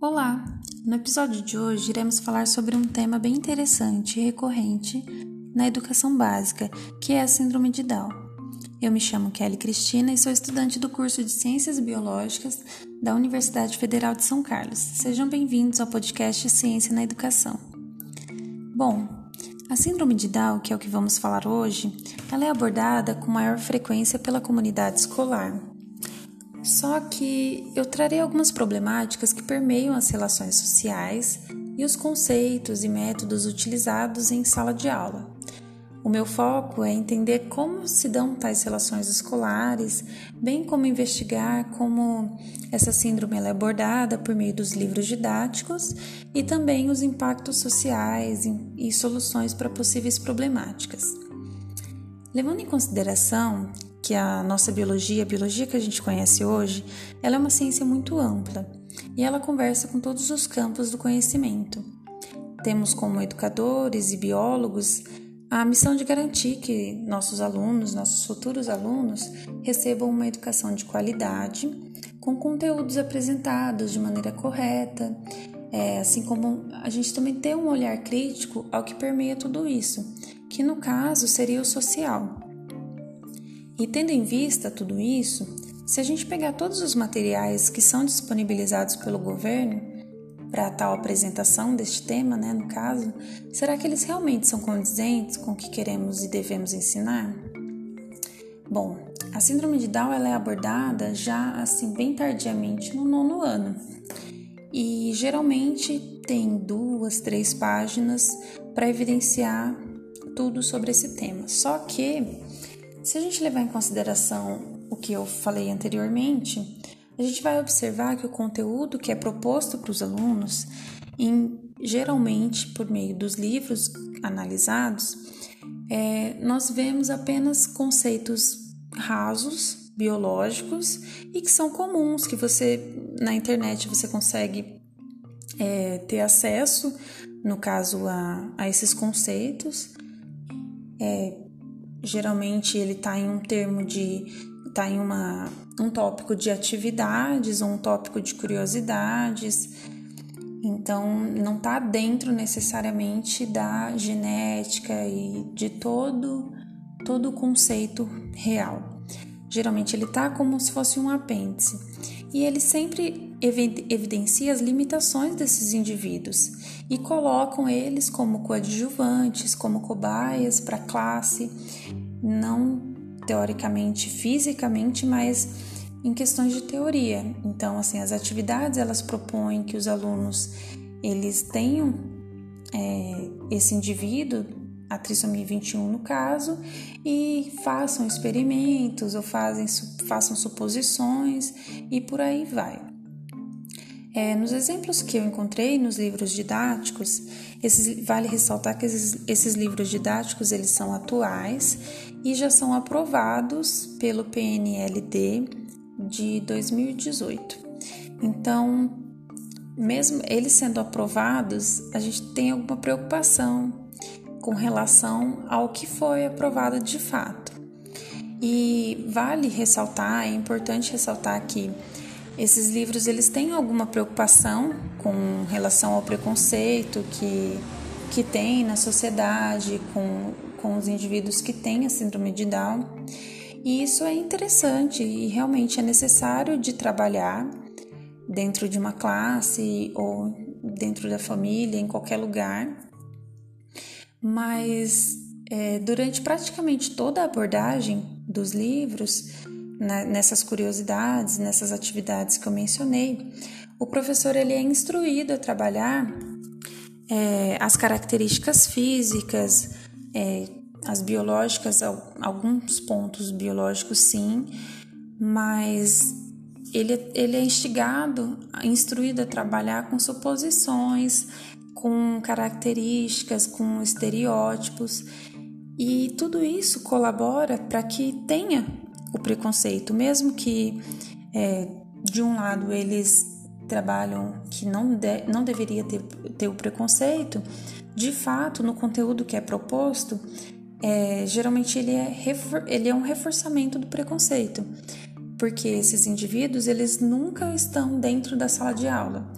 Olá! No episódio de hoje iremos falar sobre um tema bem interessante e recorrente na educação básica, que é a Síndrome de Down. Eu me chamo Kelly Cristina e sou estudante do curso de Ciências Biológicas da Universidade Federal de São Carlos. Sejam bem-vindos ao podcast Ciência na Educação. Bom, a Síndrome de Down, que é o que vamos falar hoje, ela é abordada com maior frequência pela comunidade escolar. Só que eu trarei algumas problemáticas que permeiam as relações sociais e os conceitos e métodos utilizados em sala de aula. O meu foco é entender como se dão tais relações escolares, bem como investigar como essa síndrome é abordada por meio dos livros didáticos e também os impactos sociais e soluções para possíveis problemáticas. Levando em consideração que a nossa biologia, a biologia que a gente conhece hoje, ela é uma ciência muito ampla e ela conversa com todos os campos do conhecimento. Temos como educadores e biólogos a missão de garantir que nossos alunos, nossos futuros alunos, recebam uma educação de qualidade, com conteúdos apresentados de maneira correta, é, assim como a gente também ter um olhar crítico ao que permeia tudo isso, que no caso seria o social. E tendo em vista tudo isso, se a gente pegar todos os materiais que são disponibilizados pelo governo, para tal apresentação deste tema, né, no caso, será que eles realmente são condizentes com o que queremos e devemos ensinar? Bom, a síndrome de Down ela é abordada já assim bem tardiamente no nono ano e geralmente tem duas, três páginas para evidenciar tudo sobre esse tema. Só que se a gente levar em consideração o que eu falei anteriormente, a gente vai observar que o conteúdo que é proposto para os alunos, em, geralmente por meio dos livros analisados, é, nós vemos apenas conceitos rasos, biológicos e que são comuns, que você na internet você consegue é, ter acesso, no caso, a, a esses conceitos. É, geralmente ele está em um termo de está em uma, um tópico de atividades ou um tópico de curiosidades. Então, não está dentro necessariamente da genética e de todo, todo o conceito real. Geralmente, ele está como se fosse um apêndice. E ele sempre evidencia as limitações desses indivíduos e colocam eles como coadjuvantes, como cobaias para a classe, não teoricamente, fisicamente, mas em questões de teoria. Então, assim, as atividades elas propõem que os alunos eles tenham é, esse indivíduo, a trissomia 21 no caso, e façam experimentos ou fazem, façam suposições e por aí vai. É, nos exemplos que eu encontrei nos livros didáticos, esses, vale ressaltar que esses, esses livros didáticos eles são atuais e já são aprovados pelo PNLD de 2018. Então, mesmo eles sendo aprovados, a gente tem alguma preocupação com relação ao que foi aprovado de fato. E vale ressaltar, é importante ressaltar que esses livros eles têm alguma preocupação com relação ao preconceito que, que tem na sociedade, com, com os indivíduos que têm a síndrome de Down. E isso é interessante e realmente é necessário de trabalhar dentro de uma classe ou dentro da família, em qualquer lugar. Mas é, durante praticamente toda a abordagem dos livros, né, nessas curiosidades, nessas atividades que eu mencionei, o professor ele é instruído a trabalhar é, as características físicas, é, as biológicas, alguns pontos biológicos sim, mas ele, ele é instigado, instruído a trabalhar com suposições, com características, com estereótipos, e tudo isso colabora para que tenha o preconceito, mesmo que é, de um lado eles trabalham que não, de, não deveria ter, ter o preconceito, de fato, no conteúdo que é proposto, é, geralmente ele é, ele é um reforçamento do preconceito, porque esses indivíduos eles nunca estão dentro da sala de aula.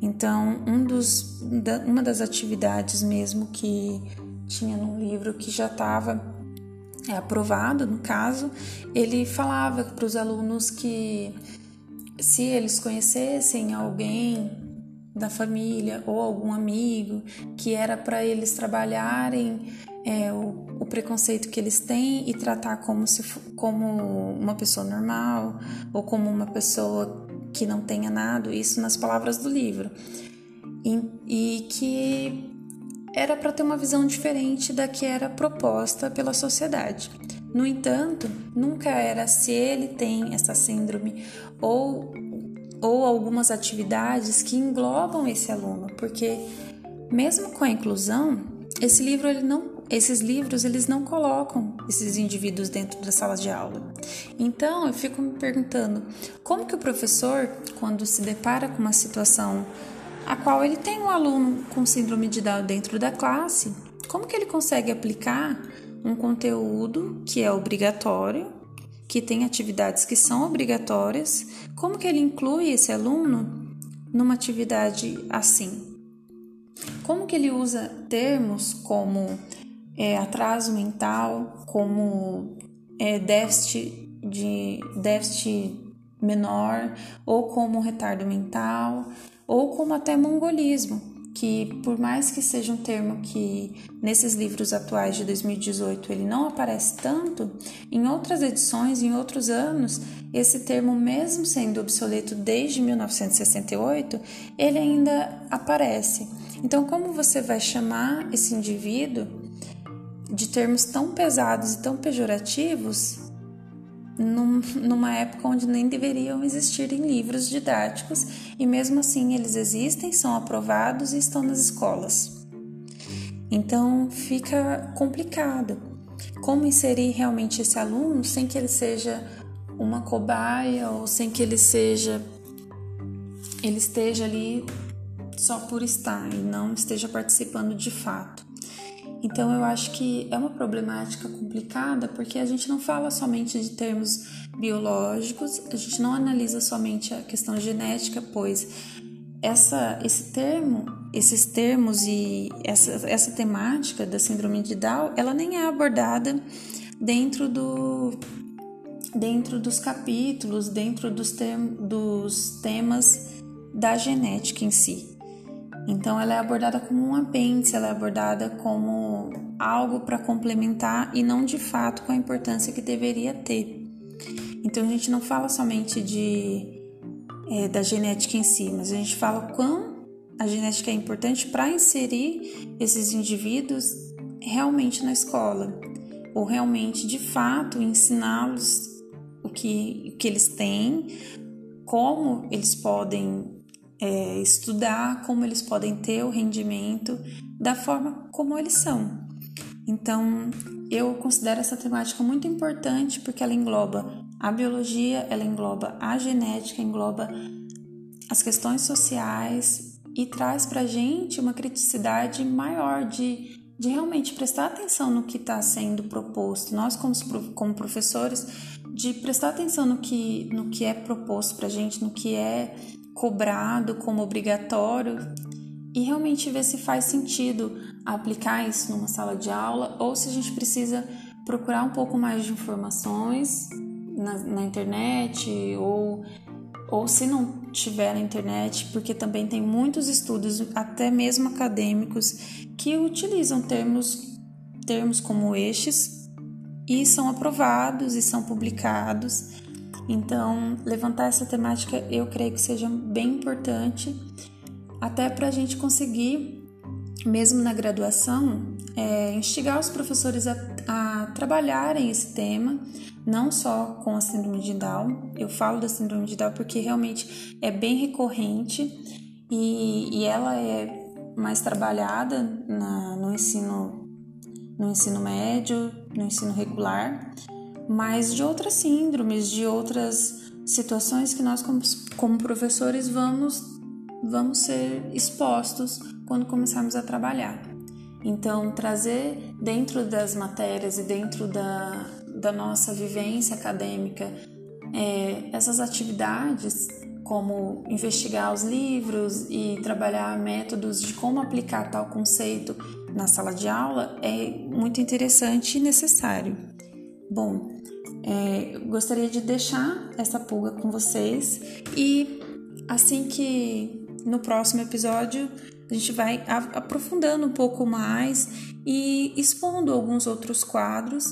Então, um dos, da, uma das atividades mesmo que tinha no livro que já estava é, aprovado, no caso, ele falava para os alunos que se eles conhecessem alguém da família ou algum amigo que era para eles trabalharem é, o, o, preconceito que eles têm e tratar como se como uma pessoa normal ou como uma pessoa que não tenha nada, isso nas palavras do livro. E, e que era para ter uma visão diferente da que era proposta pela sociedade. No entanto, nunca era se ele tem essa síndrome ou, ou algumas atividades que englobam esse aluno, porque mesmo com a inclusão, esse livro ele não esses livros eles não colocam esses indivíduos dentro da sala de aula. Então eu fico me perguntando como que o professor, quando se depara com uma situação a qual ele tem um aluno com síndrome de Down dentro da classe, como que ele consegue aplicar um conteúdo que é obrigatório, que tem atividades que são obrigatórias, como que ele inclui esse aluno numa atividade assim? Como que ele usa termos como é, atraso mental, como é, déficit de déficit menor ou como retardo mental, ou como até mongolismo, que por mais que seja um termo que nesses livros atuais de 2018 ele não aparece tanto, em outras edições, em outros anos, esse termo mesmo sendo obsoleto desde 1968, ele ainda aparece. Então, como você vai chamar esse indivíduo de termos tão pesados e tão pejorativos num, numa época onde nem deveriam existir em livros didáticos e mesmo assim eles existem, são aprovados e estão nas escolas. Então fica complicado como inserir realmente esse aluno sem que ele seja uma cobaia ou sem que ele seja ele esteja ali só por estar e não esteja participando de fato. Então eu acho que é uma problemática complicada porque a gente não fala somente de termos biológicos, a gente não analisa somente a questão genética, pois essa, esse termo, esses termos e essa, essa temática da síndrome de Down, ela nem é abordada dentro do dentro dos capítulos, dentro dos, term, dos temas da genética em si. Então, ela é abordada como um apêndice, ela é abordada como algo para complementar e não de fato com a importância que deveria ter. Então, a gente não fala somente de, é, da genética em si, mas a gente fala quão a genética é importante para inserir esses indivíduos realmente na escola, ou realmente de fato ensiná-los o que, o que eles têm, como eles podem é, estudar como eles podem ter o rendimento da forma como eles são. Então, eu considero essa temática muito importante porque ela engloba a biologia, ela engloba a genética, engloba as questões sociais e traz para a gente uma criticidade maior de, de realmente prestar atenção no que está sendo proposto. Nós, como, como professores, de prestar atenção no que, no que é proposto para a gente, no que é cobrado como obrigatório e realmente ver se faz sentido aplicar isso numa sala de aula ou se a gente precisa procurar um pouco mais de informações na, na internet ou, ou se não tiver na internet, porque também tem muitos estudos, até mesmo acadêmicos, que utilizam termos, termos como estes e são aprovados e são publicados então, levantar essa temática eu creio que seja bem importante, até para a gente conseguir, mesmo na graduação, é, instigar os professores a, a trabalharem esse tema, não só com a síndrome de Down. Eu falo da síndrome de Down porque realmente é bem recorrente e, e ela é mais trabalhada na, no ensino no ensino médio, no ensino regular, mas de outras síndromes, de outras situações que nós, como, como professores, vamos, vamos ser expostos quando começarmos a trabalhar. Então, trazer dentro das matérias e dentro da, da nossa vivência acadêmica é, essas atividades, como investigar os livros e trabalhar métodos de como aplicar tal conceito na sala de aula, é muito interessante e necessário. Bom, é, gostaria de deixar essa pulga com vocês e assim que no próximo episódio a gente vai aprofundando um pouco mais e expondo alguns outros quadros.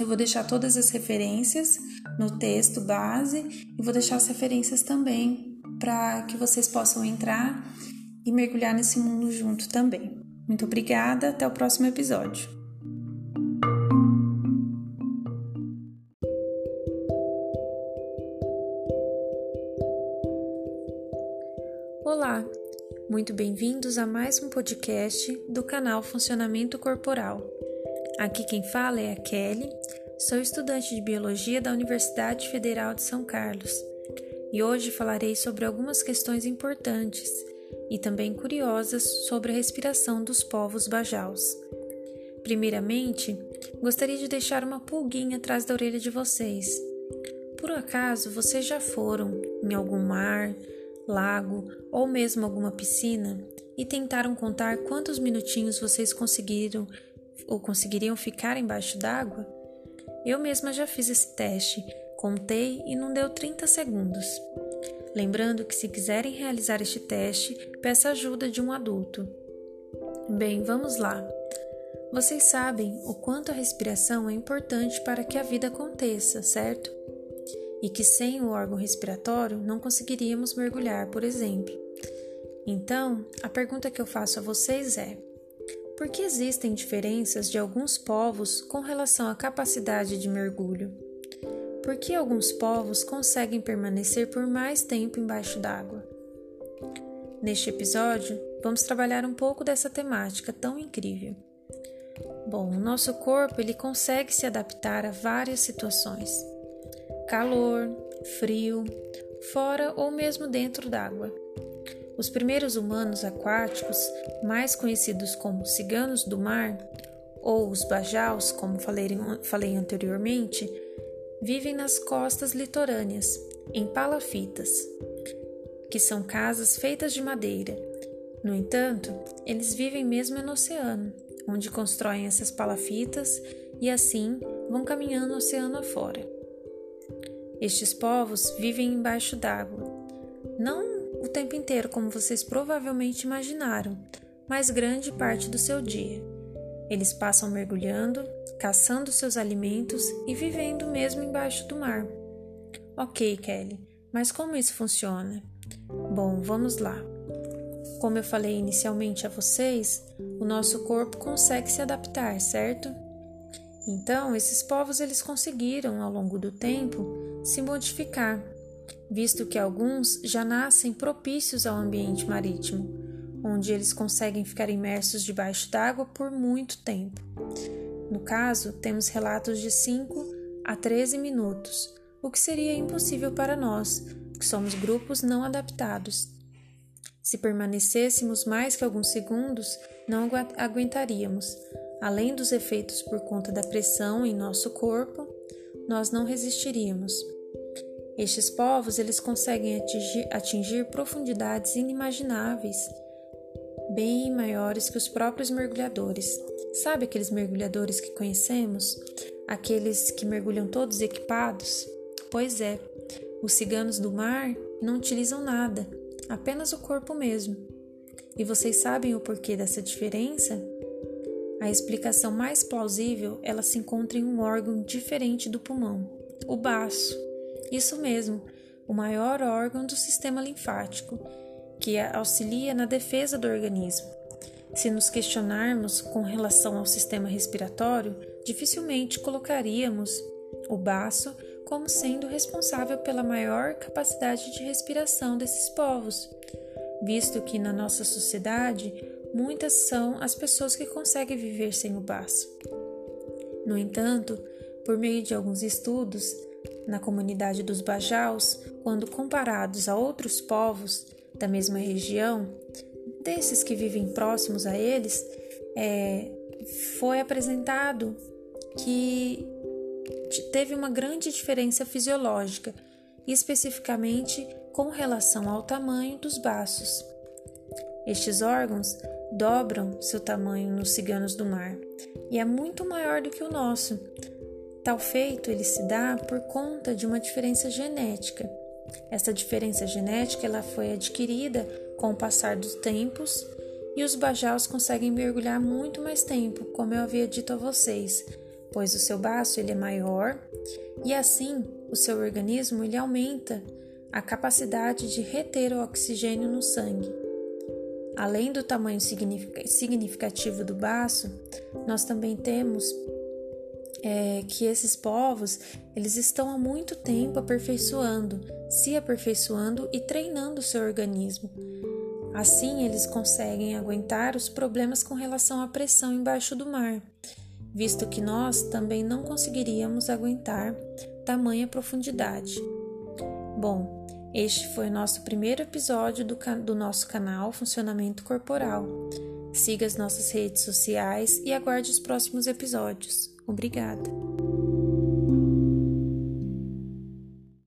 Eu vou deixar todas as referências no texto base e vou deixar as referências também para que vocês possam entrar e mergulhar nesse mundo junto também. Muito obrigada, até o próximo episódio. Muito bem-vindos a mais um podcast do canal Funcionamento Corporal. Aqui quem fala é a Kelly, sou estudante de Biologia da Universidade Federal de São Carlos e hoje falarei sobre algumas questões importantes e também curiosas sobre a respiração dos povos bajaus. Primeiramente, gostaria de deixar uma pulguinha atrás da orelha de vocês. Por acaso vocês já foram em algum mar, lago ou mesmo alguma piscina e tentaram contar quantos minutinhos vocês conseguiram ou conseguiriam ficar embaixo d'água? Eu mesma já fiz esse teste, contei e não deu 30 segundos. Lembrando que se quiserem realizar este teste, peça ajuda de um adulto. Bem, vamos lá. Vocês sabem o quanto a respiração é importante para que a vida aconteça, certo? E que sem o órgão respiratório não conseguiríamos mergulhar, por exemplo. Então, a pergunta que eu faço a vocês é: por que existem diferenças de alguns povos com relação à capacidade de mergulho? Por que alguns povos conseguem permanecer por mais tempo embaixo d'água? Neste episódio, vamos trabalhar um pouco dessa temática tão incrível. Bom, o nosso corpo ele consegue se adaptar a várias situações calor, frio, fora ou mesmo dentro d'água. Os primeiros humanos aquáticos, mais conhecidos como ciganos do mar, ou os bajaus, como falei, falei anteriormente, vivem nas costas litorâneas, em palafitas, que são casas feitas de madeira. No entanto, eles vivem mesmo no oceano, onde constroem essas palafitas e assim vão caminhando oceano afora. Estes povos vivem embaixo d'água. Não o tempo inteiro, como vocês provavelmente imaginaram, mas grande parte do seu dia. Eles passam mergulhando, caçando seus alimentos e vivendo mesmo embaixo do mar. Ok, Kelly, mas como isso funciona? Bom, vamos lá. Como eu falei inicialmente a vocês, o nosso corpo consegue se adaptar, certo? Então, esses povos eles conseguiram, ao longo do tempo, se modificar, visto que alguns já nascem propícios ao ambiente marítimo, onde eles conseguem ficar imersos debaixo d'água por muito tempo. No caso, temos relatos de 5 a 13 minutos, o que seria impossível para nós, que somos grupos não adaptados. Se permanecêssemos mais que alguns segundos, não aguentaríamos. Além dos efeitos por conta da pressão em nosso corpo, nós não resistiríamos. Estes povos eles conseguem atingir, atingir profundidades inimagináveis, bem maiores que os próprios mergulhadores. Sabe aqueles mergulhadores que conhecemos? Aqueles que mergulham todos equipados? Pois é, os ciganos do mar não utilizam nada, apenas o corpo mesmo. E vocês sabem o porquê dessa diferença? A explicação mais plausível, ela se encontra em um órgão diferente do pulmão, o baço. Isso mesmo, o maior órgão do sistema linfático, que auxilia na defesa do organismo. Se nos questionarmos com relação ao sistema respiratório, dificilmente colocaríamos o baço como sendo responsável pela maior capacidade de respiração desses povos, visto que na nossa sociedade muitas são as pessoas que conseguem viver sem o baço. No entanto, por meio de alguns estudos, na comunidade dos Bajaus, quando comparados a outros povos da mesma região, desses que vivem próximos a eles, é, foi apresentado que teve uma grande diferença fisiológica, especificamente com relação ao tamanho dos baços. Estes órgãos dobram seu tamanho nos ciganos do mar e é muito maior do que o nosso. Tal feito ele se dá por conta de uma diferença genética. Essa diferença genética ela foi adquirida com o passar dos tempos e os bajaus conseguem mergulhar muito mais tempo, como eu havia dito a vocês, pois o seu baço ele é maior e assim o seu organismo ele aumenta a capacidade de reter o oxigênio no sangue. Além do tamanho significativo do baço, nós também temos é, que esses povos eles estão há muito tempo aperfeiçoando, se aperfeiçoando e treinando o seu organismo. Assim, eles conseguem aguentar os problemas com relação à pressão embaixo do mar, visto que nós também não conseguiríamos aguentar tamanha profundidade. Bom, este foi o nosso primeiro episódio do, do nosso canal Funcionamento Corporal. Siga as nossas redes sociais e aguarde os próximos episódios. Obrigada!